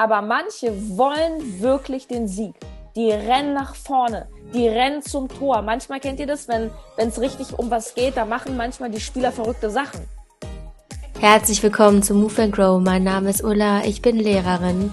Aber manche wollen wirklich den Sieg. Die rennen nach vorne, die rennen zum Tor. Manchmal kennt ihr das, wenn es richtig um was geht, da machen manchmal die Spieler verrückte Sachen. Herzlich willkommen zu Move and Grow. Mein Name ist Ulla, ich bin Lehrerin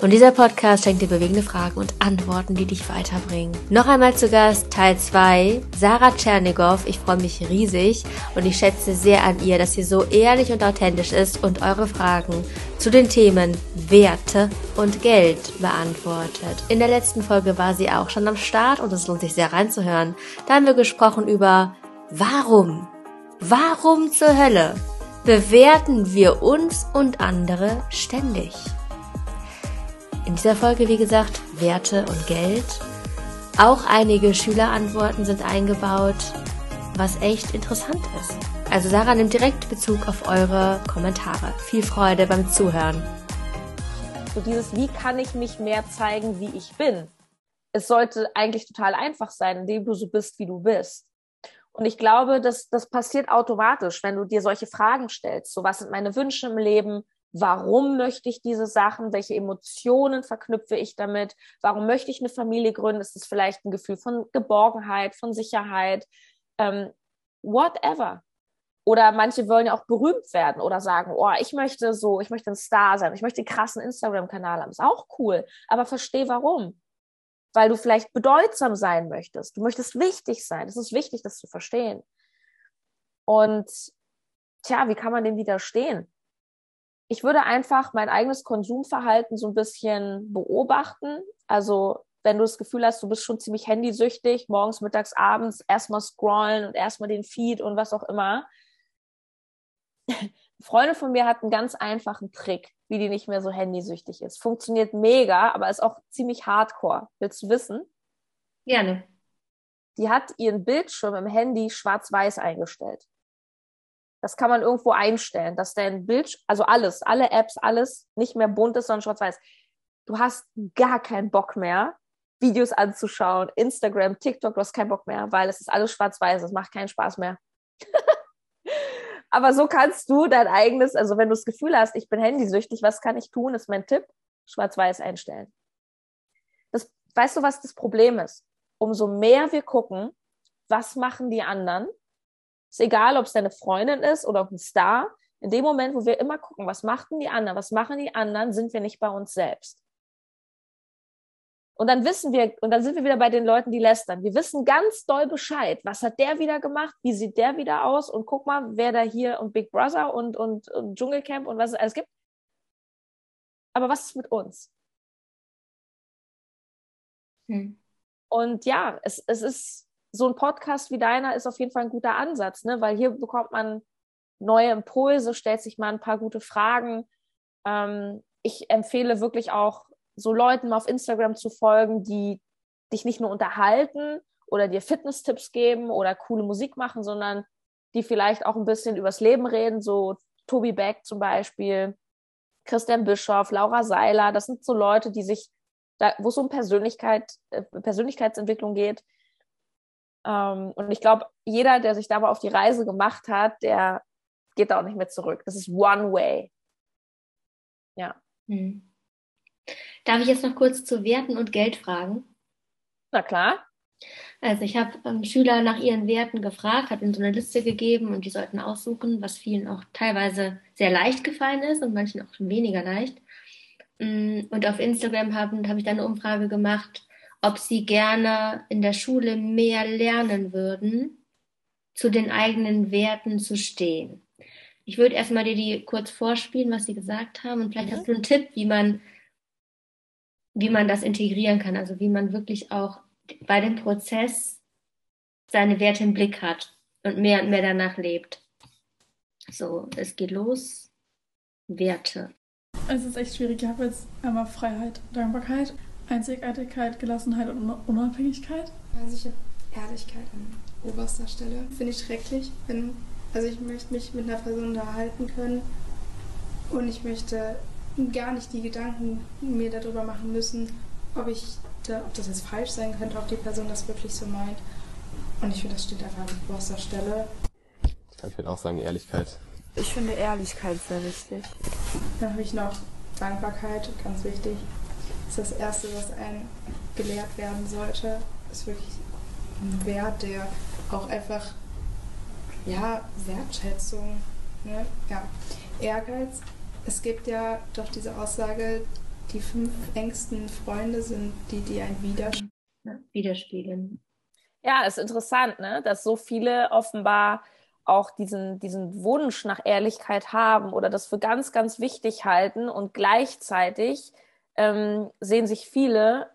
und dieser Podcast schenkt dir bewegende Fragen und Antworten, die dich weiterbringen. Noch einmal zu Gast Teil 2, Sarah Tschernigow. Ich freue mich riesig und ich schätze sehr an ihr, dass sie so ehrlich und authentisch ist und eure Fragen zu den Themen Werte und Geld beantwortet. In der letzten Folge war sie auch schon am Start und es lohnt sich sehr reinzuhören. Da haben wir gesprochen über Warum? Warum zur Hölle bewerten wir uns und andere ständig? In dieser Folge, wie gesagt, Werte und Geld. Auch einige Schülerantworten sind eingebaut, was echt interessant ist. Also Sarah nimmt direkt Bezug auf eure Kommentare. Viel Freude beim Zuhören. So dieses, wie kann ich mich mehr zeigen, wie ich bin? Es sollte eigentlich total einfach sein, indem du so bist, wie du bist. Und ich glaube, dass das passiert automatisch, wenn du dir solche Fragen stellst. So, was sind meine Wünsche im Leben? Warum möchte ich diese Sachen, welche Emotionen verknüpfe ich damit, warum möchte ich eine Familie gründen, ist es vielleicht ein Gefühl von Geborgenheit, von Sicherheit, ähm, whatever. Oder manche wollen ja auch berühmt werden oder sagen, oh, ich möchte so, ich möchte ein Star sein, ich möchte einen krassen Instagram-Kanal haben. Ist auch cool, aber versteh warum. Weil du vielleicht bedeutsam sein möchtest. Du möchtest wichtig sein. Es ist wichtig, das zu verstehen. Und tja, wie kann man dem widerstehen? Ich würde einfach mein eigenes Konsumverhalten so ein bisschen beobachten. Also wenn du das Gefühl hast, du bist schon ziemlich handysüchtig, morgens, mittags, abends erstmal scrollen und erstmal den Feed und was auch immer. Freunde von mir hat einen ganz einfachen Trick, wie die nicht mehr so handysüchtig ist. Funktioniert mega, aber ist auch ziemlich hardcore. Willst du wissen? Gerne. Die hat ihren Bildschirm im Handy schwarz-weiß eingestellt. Das kann man irgendwo einstellen, dass dein Bild, also alles, alle Apps, alles nicht mehr bunt ist, sondern schwarz-weiß. Du hast gar keinen Bock mehr, Videos anzuschauen, Instagram, TikTok, du hast keinen Bock mehr, weil es ist alles schwarz-weiß, es macht keinen Spaß mehr. Aber so kannst du dein eigenes, also wenn du das Gefühl hast, ich bin handysüchtig, was kann ich tun, ist mein Tipp, schwarz-weiß einstellen. Das, weißt du, was das Problem ist? Umso mehr wir gucken, was machen die anderen, ist egal, ob es deine Freundin ist oder ein Star. In dem Moment, wo wir immer gucken, was machten die anderen, was machen die anderen, sind wir nicht bei uns selbst. Und dann wissen wir, und dann sind wir wieder bei den Leuten, die lästern. Wir wissen ganz doll Bescheid. Was hat der wieder gemacht? Wie sieht der wieder aus? Und guck mal, wer da hier und Big Brother und, und, und Dschungelcamp und was es alles gibt. Aber was ist mit uns? Hm. Und ja, es, es ist, so ein Podcast wie deiner ist auf jeden Fall ein guter Ansatz, ne? weil hier bekommt man neue Impulse, stellt sich mal ein paar gute Fragen. Ähm, ich empfehle wirklich auch so Leuten auf Instagram zu folgen, die dich nicht nur unterhalten oder dir Fitness-Tipps geben oder coole Musik machen, sondern die vielleicht auch ein bisschen übers Leben reden, so Tobi Beck zum Beispiel, Christian Bischoff, Laura Seiler, das sind so Leute, die sich, da, wo es um Persönlichkeit, äh, Persönlichkeitsentwicklung geht, und ich glaube, jeder, der sich dabei auf die Reise gemacht hat, der geht da auch nicht mehr zurück. Das ist one way. Ja. Hm. Darf ich jetzt noch kurz zu Werten und Geld fragen? Na klar. Also ich habe ähm, Schüler nach ihren Werten gefragt, habe ihnen so eine Liste gegeben und die sollten aussuchen, was vielen auch teilweise sehr leicht gefallen ist und manchen auch weniger leicht. Mm, und auf Instagram habe hab ich dann eine Umfrage gemacht, ob sie gerne in der Schule mehr lernen würden, zu den eigenen Werten zu stehen. Ich würde erstmal dir die kurz vorspielen, was sie gesagt haben, und vielleicht mhm. hast du einen Tipp, wie man, wie man das integrieren kann, also wie man wirklich auch bei dem Prozess seine Werte im Blick hat und mehr und mehr danach lebt. So, es geht los. Werte. Es ist echt schwierig. Ich habe jetzt einmal Freiheit, Dankbarkeit Einzigartigkeit, Gelassenheit und Unabhängigkeit? Also ich habe Ehrlichkeit an oberster Stelle. Finde ich schrecklich. Wenn, also ich möchte mich mit einer Person unterhalten können und ich möchte gar nicht die Gedanken mir darüber machen müssen, ob ich da, ob das jetzt falsch sein könnte, ob die Person das wirklich so meint. Und ich finde, das steht einfach an oberster Stelle. Ich würde auch sagen Ehrlichkeit. Ich finde Ehrlichkeit sehr wichtig. Dann habe ich noch Dankbarkeit, ganz wichtig. Das ist das Erste, was einem gelehrt werden sollte. Ist wirklich ein Wert, der auch einfach, ja, Wertschätzung, ne? ja, Ehrgeiz. Es gibt ja doch diese Aussage, die fünf engsten Freunde sind die, die ein widerspiegeln. widerspiegeln. Ja, ist interessant, ne? dass so viele offenbar auch diesen, diesen Wunsch nach Ehrlichkeit haben oder das für ganz, ganz wichtig halten und gleichzeitig ähm, sehen sich viele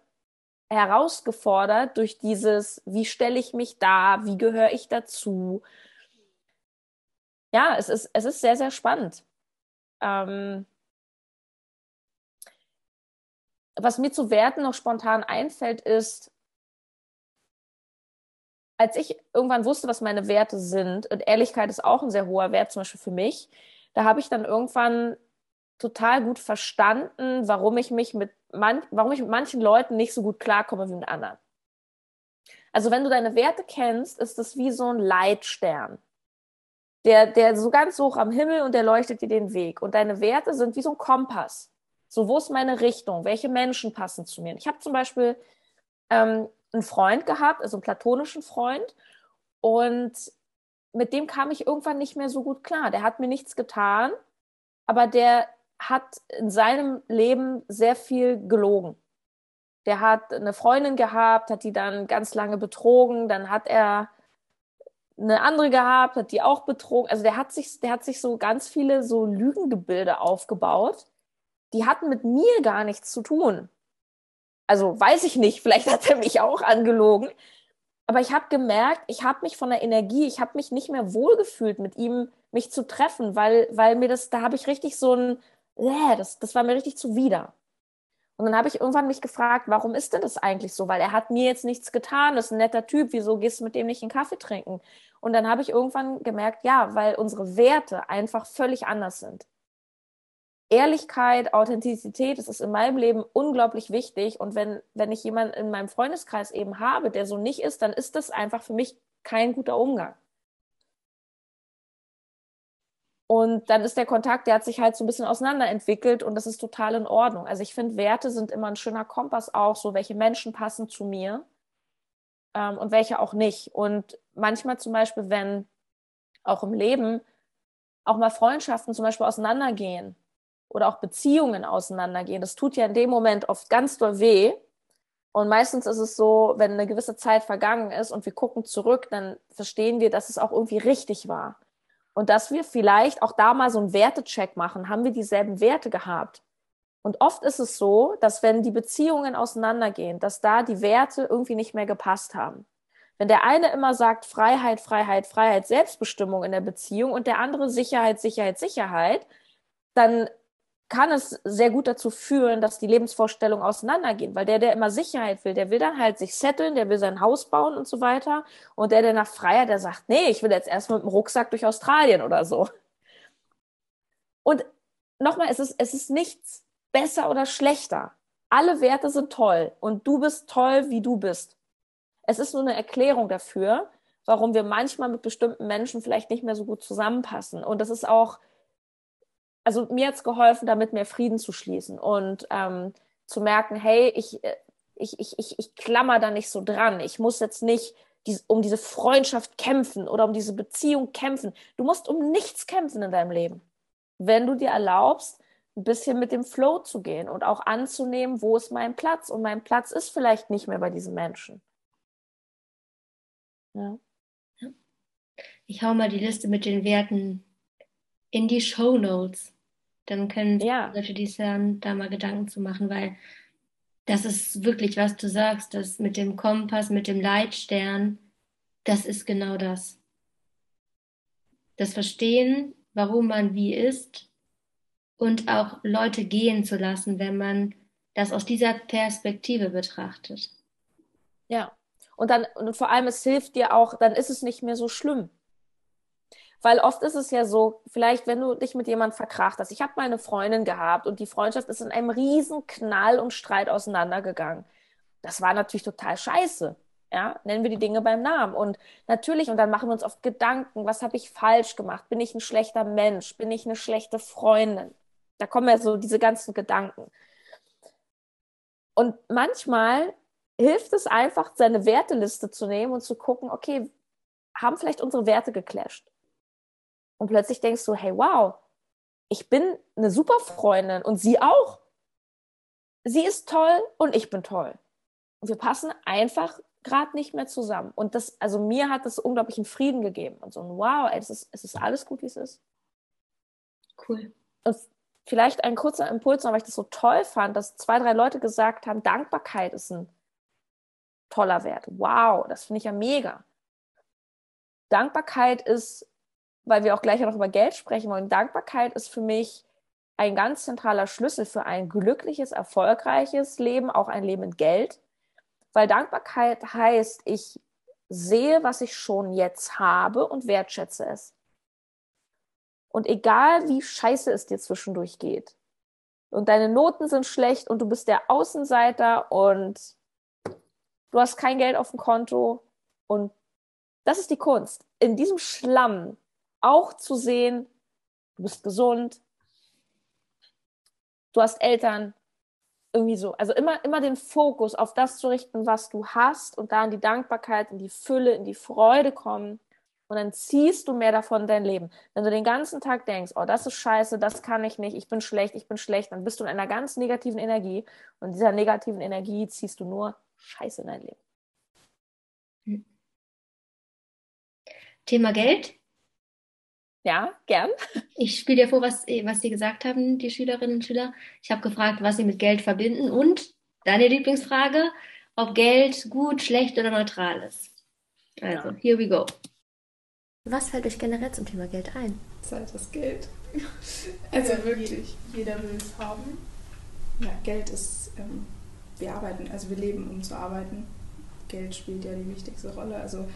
herausgefordert durch dieses, wie stelle ich mich da, wie gehöre ich dazu. Ja, es ist, es ist sehr, sehr spannend. Ähm, was mir zu Werten noch spontan einfällt, ist, als ich irgendwann wusste, was meine Werte sind, und Ehrlichkeit ist auch ein sehr hoher Wert, zum Beispiel für mich, da habe ich dann irgendwann total gut verstanden, warum ich mich mit man, warum ich mit manchen Leuten nicht so gut klarkomme wie mit anderen. Also wenn du deine Werte kennst, ist das wie so ein Leitstern. Der, der so ganz hoch am Himmel und der leuchtet dir den Weg. Und deine Werte sind wie so ein Kompass. So, wo ist meine Richtung? Welche Menschen passen zu mir? Ich habe zum Beispiel ähm, einen Freund gehabt, also einen platonischen Freund. Und mit dem kam ich irgendwann nicht mehr so gut klar. Der hat mir nichts getan, aber der hat in seinem Leben sehr viel gelogen. Der hat eine Freundin gehabt, hat die dann ganz lange betrogen, dann hat er eine andere gehabt, hat die auch betrogen. Also der hat sich, der hat sich so ganz viele so Lügengebilde aufgebaut. Die hatten mit mir gar nichts zu tun. Also weiß ich nicht, vielleicht hat er mich auch angelogen. Aber ich habe gemerkt, ich habe mich von der Energie, ich habe mich nicht mehr wohlgefühlt, mit ihm mich zu treffen, weil, weil mir das, da habe ich richtig so ein, äh, das, das war mir richtig zuwider. Und dann habe ich irgendwann mich gefragt, warum ist denn das eigentlich so? Weil er hat mir jetzt nichts getan, das ist ein netter Typ, wieso gehst du mit dem nicht einen Kaffee trinken? Und dann habe ich irgendwann gemerkt, ja, weil unsere Werte einfach völlig anders sind. Ehrlichkeit, Authentizität, das ist in meinem Leben unglaublich wichtig. Und wenn, wenn ich jemanden in meinem Freundeskreis eben habe, der so nicht ist, dann ist das einfach für mich kein guter Umgang. Und dann ist der Kontakt, der hat sich halt so ein bisschen auseinanderentwickelt und das ist total in Ordnung. Also ich finde, Werte sind immer ein schöner Kompass auch, so welche Menschen passen zu mir ähm, und welche auch nicht. Und manchmal zum Beispiel, wenn auch im Leben auch mal Freundschaften zum Beispiel auseinandergehen oder auch Beziehungen auseinandergehen, das tut ja in dem Moment oft ganz doll weh. Und meistens ist es so, wenn eine gewisse Zeit vergangen ist und wir gucken zurück, dann verstehen wir, dass es auch irgendwie richtig war. Und dass wir vielleicht auch da mal so einen Wertecheck machen. Haben wir dieselben Werte gehabt? Und oft ist es so, dass wenn die Beziehungen auseinandergehen, dass da die Werte irgendwie nicht mehr gepasst haben. Wenn der eine immer sagt Freiheit, Freiheit, Freiheit, Selbstbestimmung in der Beziehung und der andere Sicherheit, Sicherheit, Sicherheit, dann kann es sehr gut dazu führen, dass die Lebensvorstellungen auseinandergehen, weil der, der immer Sicherheit will, der will dann halt sich setteln, der will sein Haus bauen und so weiter. Und der, der nach Freiheit, der sagt, nee, ich will jetzt erst mit dem Rucksack durch Australien oder so. Und nochmal, es ist, es ist nichts besser oder schlechter. Alle Werte sind toll und du bist toll, wie du bist. Es ist nur eine Erklärung dafür, warum wir manchmal mit bestimmten Menschen vielleicht nicht mehr so gut zusammenpassen. Und das ist auch, also mir hat's geholfen, damit mehr Frieden zu schließen und ähm, zu merken, hey, ich, äh, ich, ich, ich, ich klammer da nicht so dran. Ich muss jetzt nicht dies, um diese Freundschaft kämpfen oder um diese Beziehung kämpfen. Du musst um nichts kämpfen in deinem Leben. Wenn du dir erlaubst, ein bisschen mit dem Flow zu gehen und auch anzunehmen, wo ist mein Platz? Und mein Platz ist vielleicht nicht mehr bei diesen Menschen. Ja. Ich hau mal die Liste mit den Werten in die Show Notes. Dann können ja. Leute, die es hören, da mal Gedanken zu machen, weil das ist wirklich, was du sagst, das mit dem Kompass, mit dem Leitstern, das ist genau das. Das Verstehen, warum man wie ist und auch Leute gehen zu lassen, wenn man das aus dieser Perspektive betrachtet. Ja, und dann, und vor allem, es hilft dir auch, dann ist es nicht mehr so schlimm. Weil oft ist es ja so, vielleicht wenn du dich mit jemandem verkracht hast. Ich habe mal eine Freundin gehabt und die Freundschaft ist in einem riesen Knall und Streit auseinandergegangen. Das war natürlich total scheiße. Ja, nennen wir die Dinge beim Namen. Und natürlich, und dann machen wir uns oft Gedanken, was habe ich falsch gemacht? Bin ich ein schlechter Mensch? Bin ich eine schlechte Freundin? Da kommen ja so diese ganzen Gedanken. Und manchmal hilft es einfach, seine Werteliste zu nehmen und zu gucken, okay, haben vielleicht unsere Werte geclasht? Und plötzlich denkst du, hey, wow, ich bin eine super Freundin und sie auch. Sie ist toll und ich bin toll. Und wir passen einfach gerade nicht mehr zusammen. Und das, also mir hat das unglaublichen Frieden gegeben. Und so ein Wow, ey, es ist, es ist alles gut, wie es ist. Cool. Und vielleicht ein kurzer Impuls, weil ich das so toll fand, dass zwei, drei Leute gesagt haben, Dankbarkeit ist ein toller Wert. Wow, das finde ich ja mega. Dankbarkeit ist, weil wir auch gleich noch über Geld sprechen wollen, Dankbarkeit ist für mich ein ganz zentraler Schlüssel für ein glückliches, erfolgreiches Leben, auch ein Leben in Geld. Weil Dankbarkeit heißt, ich sehe, was ich schon jetzt habe und wertschätze es. Und egal wie scheiße es dir zwischendurch geht und deine Noten sind schlecht und du bist der Außenseiter und du hast kein Geld auf dem Konto und das ist die Kunst. In diesem Schlamm auch zu sehen, du bist gesund, du hast Eltern, irgendwie so. Also immer, immer den Fokus auf das zu richten, was du hast und da in die Dankbarkeit, in die Fülle, in die Freude kommen. Und dann ziehst du mehr davon in dein Leben. Wenn du den ganzen Tag denkst, oh, das ist scheiße, das kann ich nicht, ich bin schlecht, ich bin schlecht, dann bist du in einer ganz negativen Energie. Und dieser negativen Energie ziehst du nur Scheiße in dein Leben. Thema Geld. Ja, gern. Ich spiele dir vor, was, was sie gesagt haben, die Schülerinnen und Schüler. Ich habe gefragt, was sie mit Geld verbinden und deine Lieblingsfrage, ob Geld gut, schlecht oder neutral ist. Also, ja. here we go. Was fällt euch generell zum Thema Geld ein? Zeit das Geld. Also ja, wirklich. Jeder will es haben. Ja, Geld ist, ähm, wir arbeiten, also wir leben, um zu arbeiten. Geld spielt ja die wichtigste Rolle. Also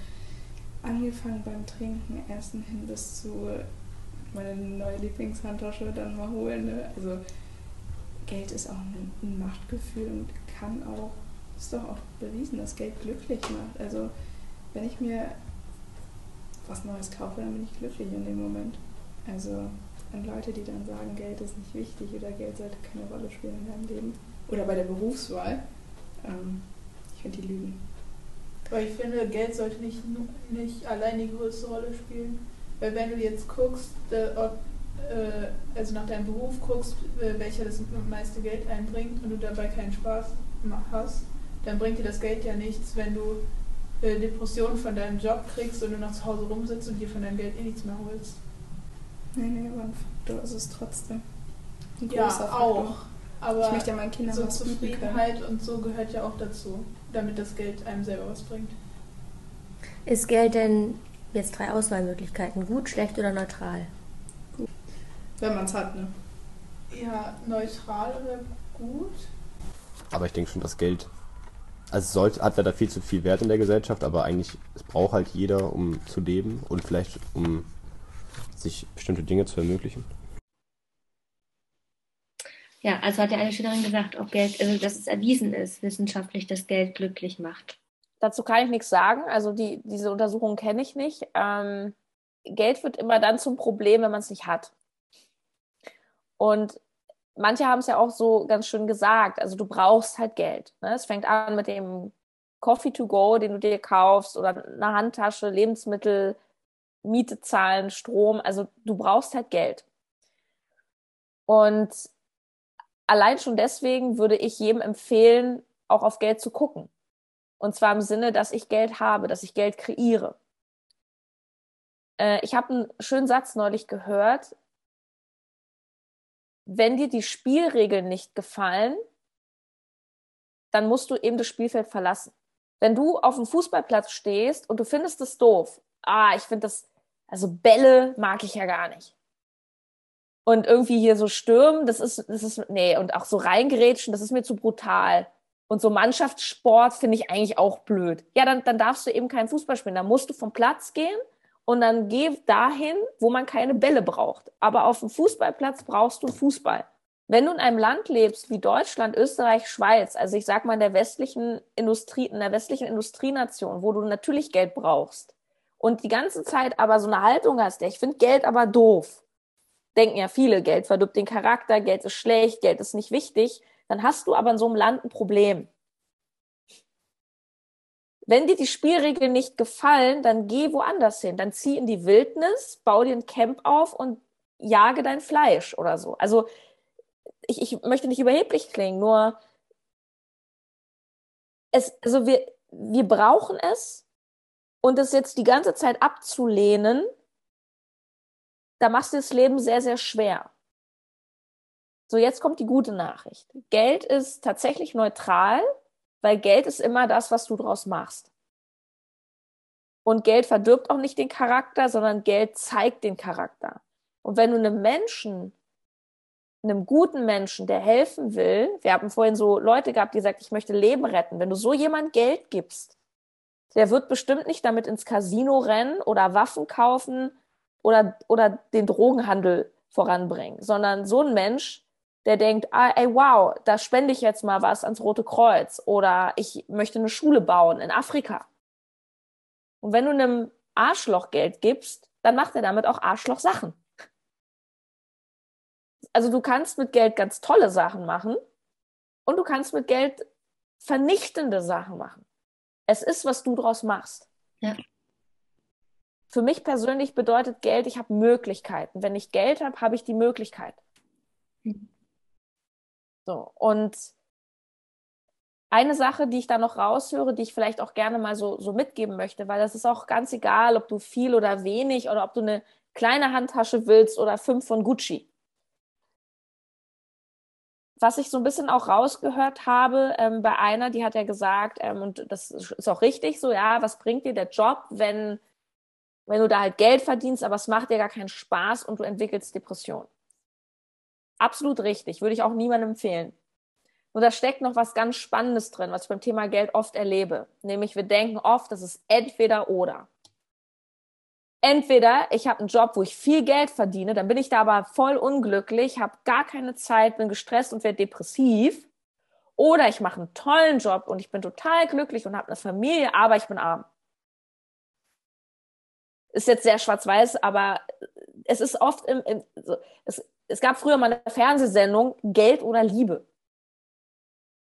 angefangen beim Trinken, Essen hin bis zu meine neue Lieblingshandtasche dann mal holen. Ne? Also Geld ist auch ein, Machtgefühl und kann auch, ist doch auch bewiesen, dass Geld glücklich macht. Also wenn ich mir was Neues kaufe, dann bin ich glücklich in dem Moment. Also an Leute, die dann sagen, Geld ist nicht wichtig oder Geld sollte keine Rolle spielen in deinem Leben oder bei der Berufswahl, ähm, ich finde die lügen. Aber ich finde, Geld sollte nicht, nicht allein die größte Rolle spielen. Weil wenn du jetzt guckst, äh, ob, äh, also nach deinem Beruf guckst, äh, welcher das meiste Geld einbringt und du dabei keinen Spaß hast, dann bringt dir das Geld ja nichts, wenn du äh, Depressionen von deinem Job kriegst und du noch zu Hause rumsitzt und dir von deinem Geld eh nichts mehr holst. Nee, nee, aber ein Faktor ist es trotzdem. Ein ja, auch. Aber ich möchte ja meinen Kindern so Zufriedenheit und so gehört ja auch dazu damit das Geld einem selber was bringt. Ist Geld denn jetzt drei Auswahlmöglichkeiten? Gut, schlecht oder neutral? Gut. Wenn man es hat, ne? Ja, neutral oder gut. Aber ich denke schon, dass Geld, also sollte, hat leider viel zu viel Wert in der Gesellschaft, aber eigentlich, es braucht halt jeder, um zu leben und vielleicht um sich bestimmte Dinge zu ermöglichen. Ja, also hat ja eine Schülerin gesagt, ob Geld, also dass es erwiesen ist, wissenschaftlich, dass Geld glücklich macht. Dazu kann ich nichts sagen. Also die, diese Untersuchung kenne ich nicht. Ähm, Geld wird immer dann zum Problem, wenn man es nicht hat. Und manche haben es ja auch so ganz schön gesagt. Also du brauchst halt Geld. Ne? Es fängt an mit dem Coffee to go, den du dir kaufst, oder eine Handtasche, Lebensmittel, Miete zahlen, Strom. Also du brauchst halt Geld. Und allein schon deswegen würde ich jedem empfehlen, auch auf Geld zu gucken. Und zwar im Sinne, dass ich Geld habe, dass ich Geld kreiere. Äh, ich habe einen schönen Satz neulich gehört. Wenn dir die Spielregeln nicht gefallen, dann musst du eben das Spielfeld verlassen. Wenn du auf dem Fußballplatz stehst und du findest es doof, ah, ich finde das, also Bälle mag ich ja gar nicht und irgendwie hier so stürmen, das ist, das ist, nee, und auch so reingerätschen, das ist mir zu brutal. Und so Mannschaftssport finde ich eigentlich auch blöd. Ja, dann, dann darfst du eben keinen Fußball spielen. Dann musst du vom Platz gehen und dann geh dahin, wo man keine Bälle braucht. Aber auf dem Fußballplatz brauchst du Fußball. Wenn du in einem Land lebst wie Deutschland, Österreich, Schweiz, also ich sag mal in der westlichen Industrie, in der westlichen Industrienation, wo du natürlich Geld brauchst und die ganze Zeit aber so eine Haltung hast, der ich finde Geld aber doof, denken ja viele, Geld verdirbt den Charakter, Geld ist schlecht, Geld ist nicht wichtig. Dann hast du aber in so einem Land ein Problem. Wenn dir die Spielregeln nicht gefallen, dann geh woanders hin. Dann zieh in die Wildnis, bau dir ein Camp auf und jage dein Fleisch oder so. Also ich, ich möchte nicht überheblich klingen, nur es, also wir, wir brauchen es und es jetzt die ganze Zeit abzulehnen, da machst du das Leben sehr, sehr schwer. So, jetzt kommt die gute Nachricht. Geld ist tatsächlich neutral, weil Geld ist immer das, was du draus machst. Und Geld verdirbt auch nicht den Charakter, sondern Geld zeigt den Charakter. Und wenn du einem Menschen, einem guten Menschen, der helfen will, wir haben vorhin so Leute gehabt, die gesagt, ich möchte Leben retten, wenn du so jemand Geld gibst, der wird bestimmt nicht damit ins Casino rennen oder Waffen kaufen oder, oder den Drogenhandel voranbringen, sondern so ein Mensch, der denkt, ah, ey, wow, da spende ich jetzt mal was ans Rote Kreuz oder ich möchte eine Schule bauen in Afrika. Und wenn du einem Arschloch Geld gibst, dann macht er damit auch Arschloch-Sachen. Also du kannst mit Geld ganz tolle Sachen machen und du kannst mit Geld vernichtende Sachen machen. Es ist, was du draus machst. Ja. Für mich persönlich bedeutet Geld, ich habe Möglichkeiten. Wenn ich Geld habe, habe ich die Möglichkeit. Mhm. So, und eine Sache, die ich da noch raushöre, die ich vielleicht auch gerne mal so, so mitgeben möchte, weil das ist auch ganz egal, ob du viel oder wenig oder ob du eine kleine Handtasche willst oder fünf von Gucci. Was ich so ein bisschen auch rausgehört habe ähm, bei einer, die hat ja gesagt, ähm, und das ist auch richtig so, ja, was bringt dir der Job, wenn, wenn du da halt Geld verdienst, aber es macht dir gar keinen Spaß und du entwickelst Depressionen. Absolut richtig, würde ich auch niemandem empfehlen. Nur da steckt noch was ganz Spannendes drin, was ich beim Thema Geld oft erlebe. Nämlich wir denken oft, das ist entweder oder. Entweder ich habe einen Job, wo ich viel Geld verdiene, dann bin ich da aber voll unglücklich, habe gar keine Zeit, bin gestresst und werde depressiv. Oder ich mache einen tollen Job und ich bin total glücklich und habe eine Familie, aber ich bin arm. Ist jetzt sehr schwarz-weiß, aber es ist oft im, im so, es, es gab früher mal eine Fernsehsendung Geld oder Liebe.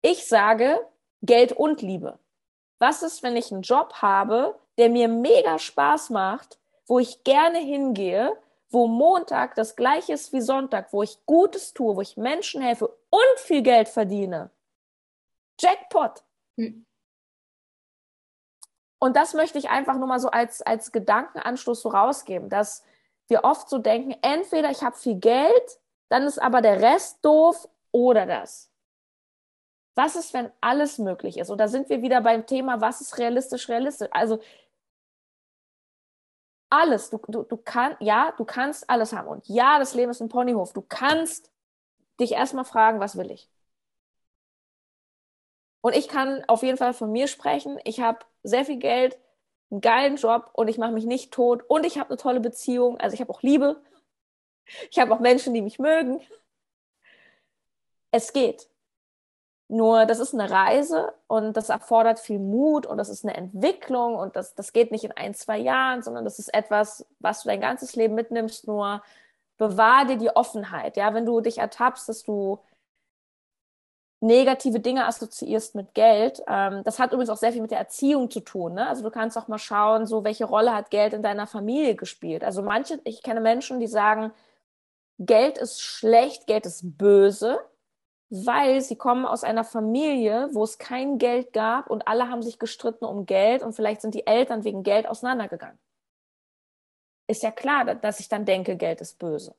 Ich sage Geld und Liebe. Was ist, wenn ich einen Job habe, der mir mega Spaß macht, wo ich gerne hingehe, wo Montag das gleiche ist wie Sonntag, wo ich Gutes tue, wo ich Menschen helfe und viel Geld verdiene? Jackpot. Hm. Und das möchte ich einfach nur mal so als, als Gedankenanstoß so rausgeben, dass wir oft so denken, entweder ich habe viel Geld, dann ist aber der Rest doof oder das. Was ist, wenn alles möglich ist? Und da sind wir wieder beim Thema, was ist realistisch, realistisch? Also alles, du, du, du kannst, ja, du kannst alles haben. Und ja, das Leben ist ein Ponyhof. Du kannst dich erstmal fragen, was will ich? Und ich kann auf jeden Fall von mir sprechen. Ich habe sehr viel Geld, einen geilen Job und ich mache mich nicht tot und ich habe eine tolle Beziehung. Also ich habe auch Liebe. Ich habe auch Menschen, die mich mögen. Es geht. Nur das ist eine Reise und das erfordert viel Mut und das ist eine Entwicklung und das, das geht nicht in ein, zwei Jahren, sondern das ist etwas, was du dein ganzes Leben mitnimmst. Nur bewahr dir die Offenheit. Ja, wenn du dich ertappst, dass du negative Dinge assoziierst mit Geld. Ähm, das hat übrigens auch sehr viel mit der Erziehung zu tun. Ne? Also du kannst auch mal schauen, so welche Rolle hat Geld in deiner Familie gespielt. Also manche, ich kenne Menschen, die sagen, Geld ist schlecht, Geld ist böse, weil sie kommen aus einer Familie, wo es kein Geld gab und alle haben sich gestritten um Geld und vielleicht sind die Eltern wegen Geld auseinandergegangen. Ist ja klar, dass ich dann denke, Geld ist böse.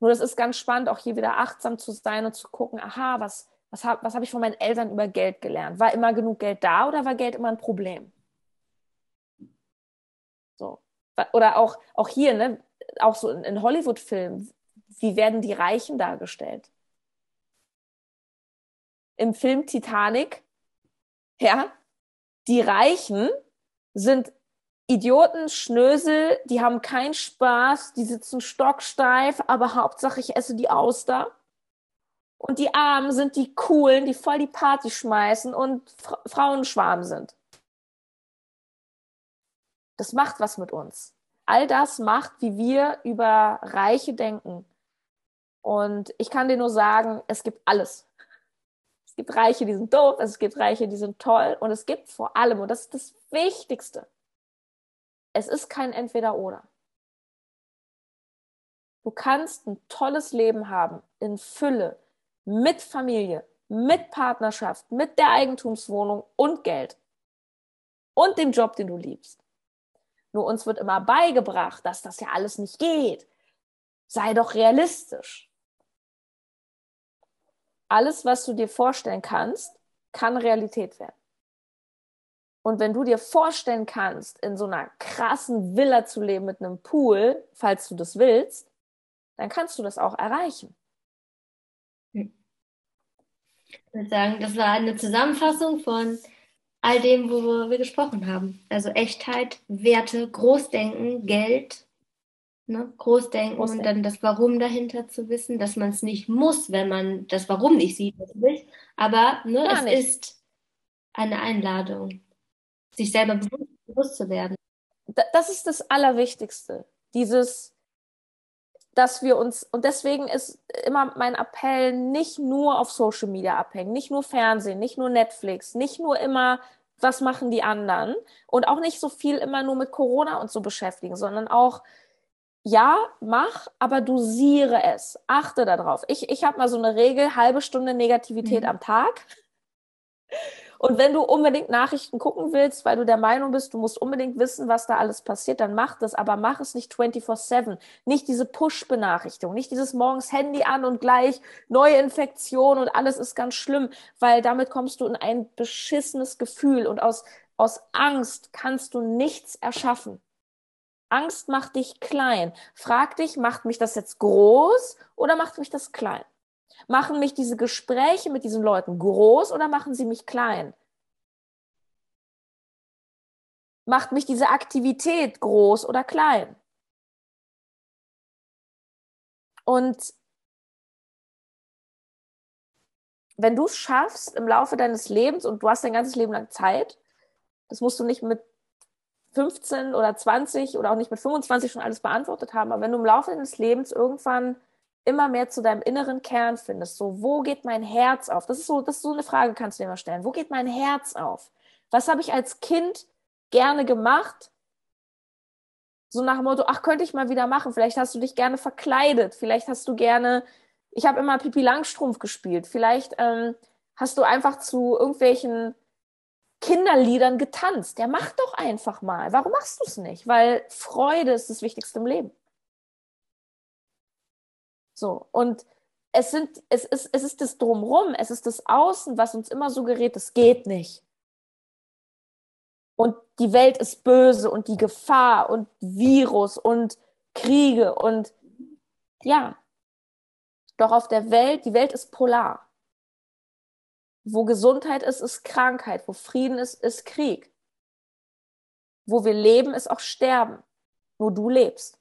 Nur das ist ganz spannend, auch hier wieder achtsam zu sein und zu gucken, aha, was, was habe was hab ich von meinen Eltern über Geld gelernt? War immer genug Geld da oder war Geld immer ein Problem? So. Oder auch, auch hier, ne, auch so in, in Hollywood-Filmen, wie werden die Reichen dargestellt? Im Film Titanic, ja, die Reichen sind Idioten, Schnösel, die haben keinen Spaß, die sitzen stocksteif, aber Hauptsache ich esse die Auster. Und die Armen sind die Coolen, die voll die Party schmeißen und Fra Frauenschwarm sind. Das macht was mit uns. all das macht, wie wir über Reiche denken. Und ich kann dir nur sagen, es gibt alles. Es gibt Reiche, die sind doof, es gibt Reiche, die sind toll und es gibt vor allem, und das ist das Wichtigste, es ist kein Entweder-Oder. Du kannst ein tolles Leben haben, in Fülle, mit Familie, mit Partnerschaft, mit der Eigentumswohnung und Geld und dem Job, den du liebst. Nur uns wird immer beigebracht, dass das ja alles nicht geht. Sei doch realistisch. Alles, was du dir vorstellen kannst, kann Realität werden. Und wenn du dir vorstellen kannst, in so einer krassen Villa zu leben mit einem Pool, falls du das willst, dann kannst du das auch erreichen. Ich würde sagen, das war eine Zusammenfassung von all dem, worüber wir gesprochen haben. Also Echtheit, Werte, Großdenken, Geld, ne? Großdenken, Großdenken und dann das Warum dahinter zu wissen, dass man es nicht muss, wenn man das Warum nicht sieht, natürlich. Aber ne, es nicht. ist eine Einladung, sich selber bewusst, bewusst zu werden. Das ist das Allerwichtigste. Dieses dass wir uns, und deswegen ist immer mein Appell, nicht nur auf Social Media abhängen, nicht nur Fernsehen, nicht nur Netflix, nicht nur immer, was machen die anderen und auch nicht so viel immer nur mit Corona und so beschäftigen, sondern auch, ja, mach, aber dosiere es. Achte darauf. Ich, ich habe mal so eine Regel, halbe Stunde Negativität mhm. am Tag. Und wenn du unbedingt Nachrichten gucken willst, weil du der Meinung bist, du musst unbedingt wissen, was da alles passiert, dann mach das, aber mach es nicht 24-7. Nicht diese Push-Benachrichtigung, nicht dieses morgens Handy an und gleich neue Infektion und alles ist ganz schlimm, weil damit kommst du in ein beschissenes Gefühl und aus, aus Angst kannst du nichts erschaffen. Angst macht dich klein. Frag dich, macht mich das jetzt groß oder macht mich das klein? Machen mich diese Gespräche mit diesen Leuten groß oder machen sie mich klein? Macht mich diese Aktivität groß oder klein? Und wenn du es schaffst im Laufe deines Lebens und du hast dein ganzes Leben lang Zeit, das musst du nicht mit 15 oder 20 oder auch nicht mit 25 schon alles beantwortet haben, aber wenn du im Laufe deines Lebens irgendwann immer mehr zu deinem inneren Kern findest. So, wo geht mein Herz auf? Das ist so, das ist so eine Frage, kannst du dir mal stellen. Wo geht mein Herz auf? Was habe ich als Kind gerne gemacht? So nach dem Motto, ach, könnte ich mal wieder machen. Vielleicht hast du dich gerne verkleidet. Vielleicht hast du gerne, ich habe immer Pipi Langstrumpf gespielt. Vielleicht ähm, hast du einfach zu irgendwelchen Kinderliedern getanzt. Ja, mach doch einfach mal. Warum machst du es nicht? Weil Freude ist das Wichtigste im Leben. So. Und es sind, es ist, es ist das Drumrum, es ist das Außen, was uns immer suggeriert, es geht nicht. Und die Welt ist böse und die Gefahr und Virus und Kriege und ja. Doch auf der Welt, die Welt ist polar. Wo Gesundheit ist, ist Krankheit. Wo Frieden ist, ist Krieg. Wo wir leben, ist auch Sterben. Wo du lebst.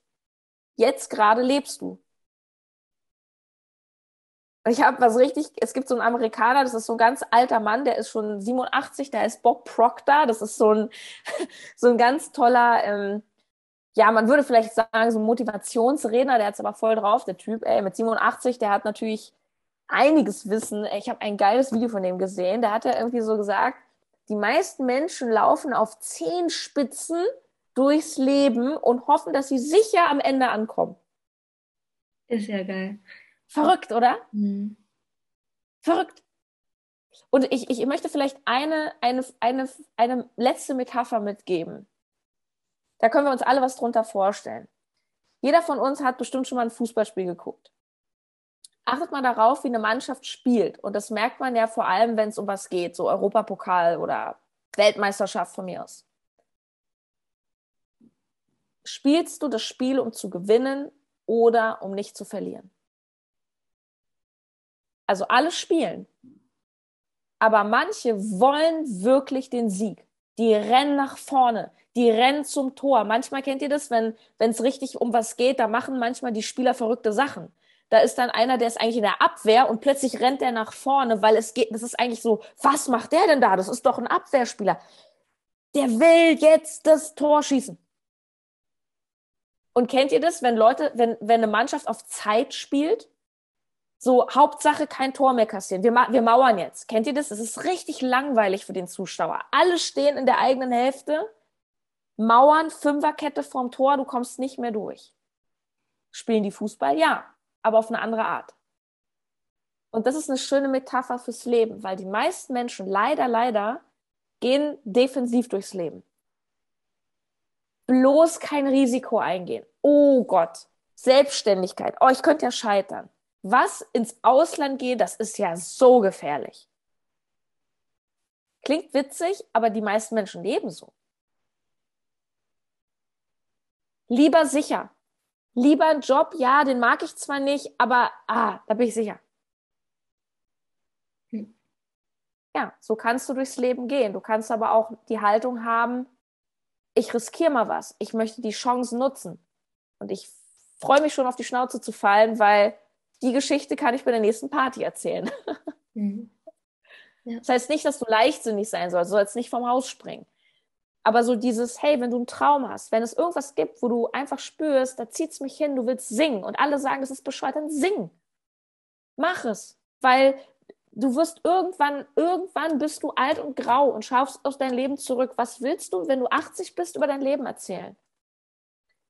Jetzt gerade lebst du. Ich habe was richtig, es gibt so einen Amerikaner, das ist so ein ganz alter Mann, der ist schon 87, der ist Bob Proctor, das ist so ein, so ein ganz toller, ähm, ja, man würde vielleicht sagen, so ein Motivationsredner, der hat's aber voll drauf, der Typ, ey, mit 87, der hat natürlich einiges Wissen. Ich habe ein geiles Video von dem gesehen, da hat er irgendwie so gesagt, die meisten Menschen laufen auf Zehenspitzen durchs Leben und hoffen, dass sie sicher am Ende ankommen. Ist ja geil. Verrückt, oder? Mhm. Verrückt. Und ich, ich möchte vielleicht eine, eine, eine, eine letzte Metapher mitgeben. Da können wir uns alle was drunter vorstellen. Jeder von uns hat bestimmt schon mal ein Fußballspiel geguckt. Achtet mal darauf, wie eine Mannschaft spielt. Und das merkt man ja vor allem, wenn es um was geht, so Europapokal oder Weltmeisterschaft von mir aus. Spielst du das Spiel, um zu gewinnen oder um nicht zu verlieren? Also alle spielen. Aber manche wollen wirklich den Sieg. Die rennen nach vorne, die rennen zum Tor. Manchmal kennt ihr das, wenn es richtig um was geht, da machen manchmal die Spieler verrückte Sachen. Da ist dann einer, der ist eigentlich in der Abwehr und plötzlich rennt er nach vorne, weil es geht, das ist eigentlich so, was macht der denn da? Das ist doch ein Abwehrspieler. Der will jetzt das Tor schießen. Und kennt ihr das, wenn Leute, wenn, wenn eine Mannschaft auf Zeit spielt? So, Hauptsache kein Tor mehr kassieren. Wir, wir mauern jetzt. Kennt ihr das? Es ist richtig langweilig für den Zuschauer. Alle stehen in der eigenen Hälfte, mauern, Fünferkette vorm Tor, du kommst nicht mehr durch. Spielen die Fußball? Ja, aber auf eine andere Art. Und das ist eine schöne Metapher fürs Leben, weil die meisten Menschen leider, leider gehen defensiv durchs Leben. Bloß kein Risiko eingehen. Oh Gott, Selbstständigkeit. Oh, ich könnte ja scheitern. Was ins Ausland geht, das ist ja so gefährlich. Klingt witzig, aber die meisten Menschen leben so. Lieber sicher. Lieber ein Job, ja, den mag ich zwar nicht, aber ah, da bin ich sicher. Ja, so kannst du durchs Leben gehen. Du kannst aber auch die Haltung haben, ich riskiere mal was. Ich möchte die Chance nutzen. Und ich freue mich schon auf die Schnauze zu fallen, weil die Geschichte kann ich bei der nächsten Party erzählen. Mhm. Ja. Das heißt nicht, dass du leichtsinnig sein sollst, du sollst nicht vom Haus springen. Aber so dieses, hey, wenn du einen Traum hast, wenn es irgendwas gibt, wo du einfach spürst, da zieht es mich hin, du willst singen und alle sagen, das ist bescheuert, dann sing. Mach es. Weil du wirst irgendwann, irgendwann bist du alt und grau und schaust aus deinem Leben zurück. Was willst du, wenn du 80 bist, über dein Leben erzählen?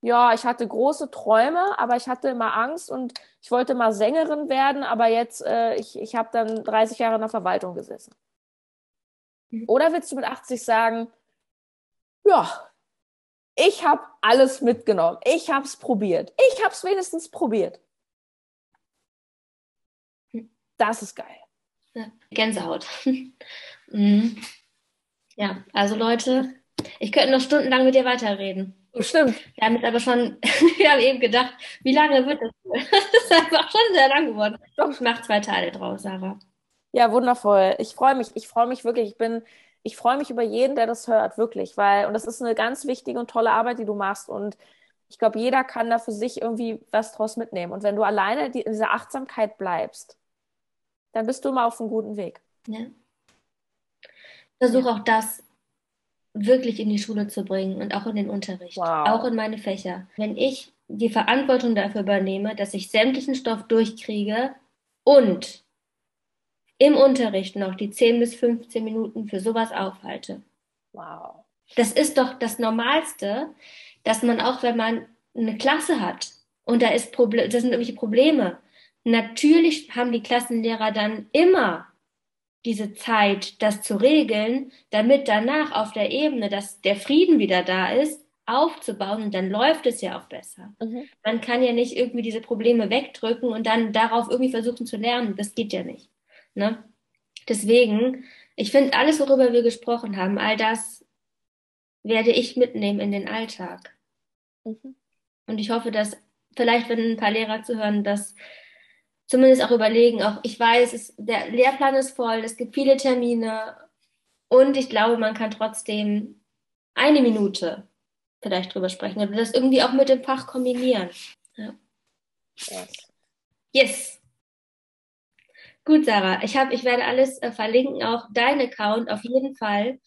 Ja, ich hatte große Träume, aber ich hatte immer Angst und ich wollte mal Sängerin werden, aber jetzt, äh, ich, ich habe dann 30 Jahre in der Verwaltung gesessen. Mhm. Oder willst du mit 80 sagen, ja, ich habe alles mitgenommen, ich habe es probiert, ich habe es wenigstens probiert. Hm. Das ist geil. Gänsehaut. mhm. Ja, also Leute, ich könnte noch stundenlang mit dir weiterreden. Oh, stimmt. Wir haben jetzt aber schon, wir haben eben gedacht, wie lange wird das wohl? Das ist einfach schon sehr lang geworden. Doch, ich mache zwei Teile draus, Sarah. Ja, wundervoll. Ich freue mich, ich freue mich wirklich. Ich bin, ich freue mich über jeden, der das hört, wirklich, weil, und das ist eine ganz wichtige und tolle Arbeit, die du machst. Und ich glaube, jeder kann da für sich irgendwie was draus mitnehmen. Und wenn du alleine in dieser Achtsamkeit bleibst, dann bist du immer auf einem guten Weg. Ja. Versuche ja. auch das wirklich in die Schule zu bringen und auch in den Unterricht, wow. auch in meine Fächer. Wenn ich die Verantwortung dafür übernehme, dass ich sämtlichen Stoff durchkriege und im Unterricht noch die 10 bis 15 Minuten für sowas aufhalte. Wow. Das ist doch das Normalste, dass man auch, wenn man eine Klasse hat und da ist Proble das sind irgendwelche Probleme, Natürlich haben die Klassenlehrer dann immer diese Zeit, das zu regeln, damit danach auf der Ebene, dass der Frieden wieder da ist, aufzubauen und dann läuft es ja auch besser. Mhm. Man kann ja nicht irgendwie diese Probleme wegdrücken und dann darauf irgendwie versuchen zu lernen. Das geht ja nicht. Ne? Deswegen, ich finde, alles, worüber wir gesprochen haben, all das werde ich mitnehmen in den Alltag. Mhm. Und ich hoffe, dass vielleicht, wenn ein paar Lehrer zuhören, dass zumindest auch überlegen, auch ich weiß, es, der Lehrplan ist voll, es gibt viele Termine und ich glaube, man kann trotzdem eine Minute vielleicht drüber sprechen oder das irgendwie auch mit dem Fach kombinieren. Ja. Yes. Gut, Sarah, ich, hab, ich werde alles äh, verlinken, auch dein Account auf jeden Fall.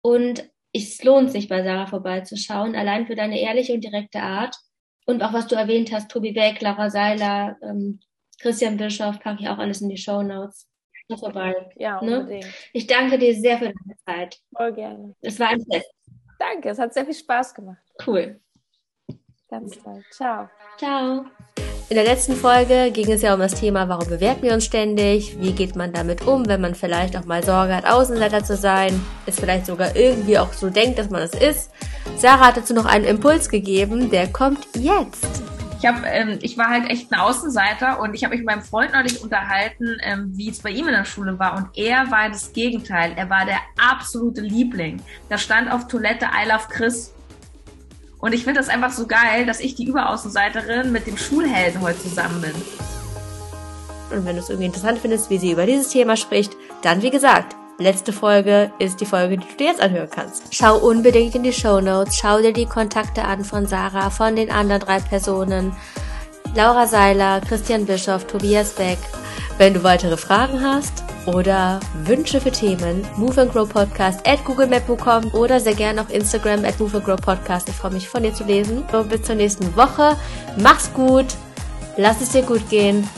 Und es lohnt sich, bei Sarah vorbeizuschauen, allein für deine ehrliche und direkte Art. Und auch was du erwähnt hast, Tobi Beck, Lara Seiler, ähm, Christian Bischof packe ich auch alles in die Show Notes. Vorbei. Ja, ne? unbedingt. Ne? Ich danke dir sehr für deine Zeit. Voll gerne. Es war ein Fest. Danke, es hat sehr viel Spaß gemacht. Cool. Ganz toll. Ciao. Ciao. In der letzten Folge ging es ja um das Thema, warum bewerten wir uns ständig? Wie geht man damit um, wenn man vielleicht auch mal Sorge hat, Außenseiter zu sein? Es vielleicht sogar irgendwie auch so denkt, dass man es ist? Sarah hat dazu noch einen Impuls gegeben, der kommt jetzt ich habe, ähm, ich war halt echt ein Außenseiter und ich habe mich mit meinem Freund neulich unterhalten, ähm, wie es bei ihm in der Schule war und er war das Gegenteil. Er war der absolute Liebling. Da stand auf Toilette I love Chris. Und ich finde das einfach so geil, dass ich die Überaußenseiterin mit dem Schulhelden heute zusammen bin. Und wenn du es irgendwie interessant findest, wie sie über dieses Thema spricht, dann wie gesagt, letzte Folge ist die Folge, die du dir jetzt anhören kannst. Schau unbedingt in die Show Notes, schau dir die Kontakte an von Sarah, von den anderen drei Personen. Laura Seiler, Christian Bischoff, Tobias Beck. Wenn du weitere Fragen hast oder Wünsche für Themen, Move and Grow Podcast at googlemail.com oder sehr gerne auf Instagram at Move and Grow Podcast. Ich freue mich von dir zu lesen. So, bis zur nächsten Woche. Mach's gut. Lass es dir gut gehen.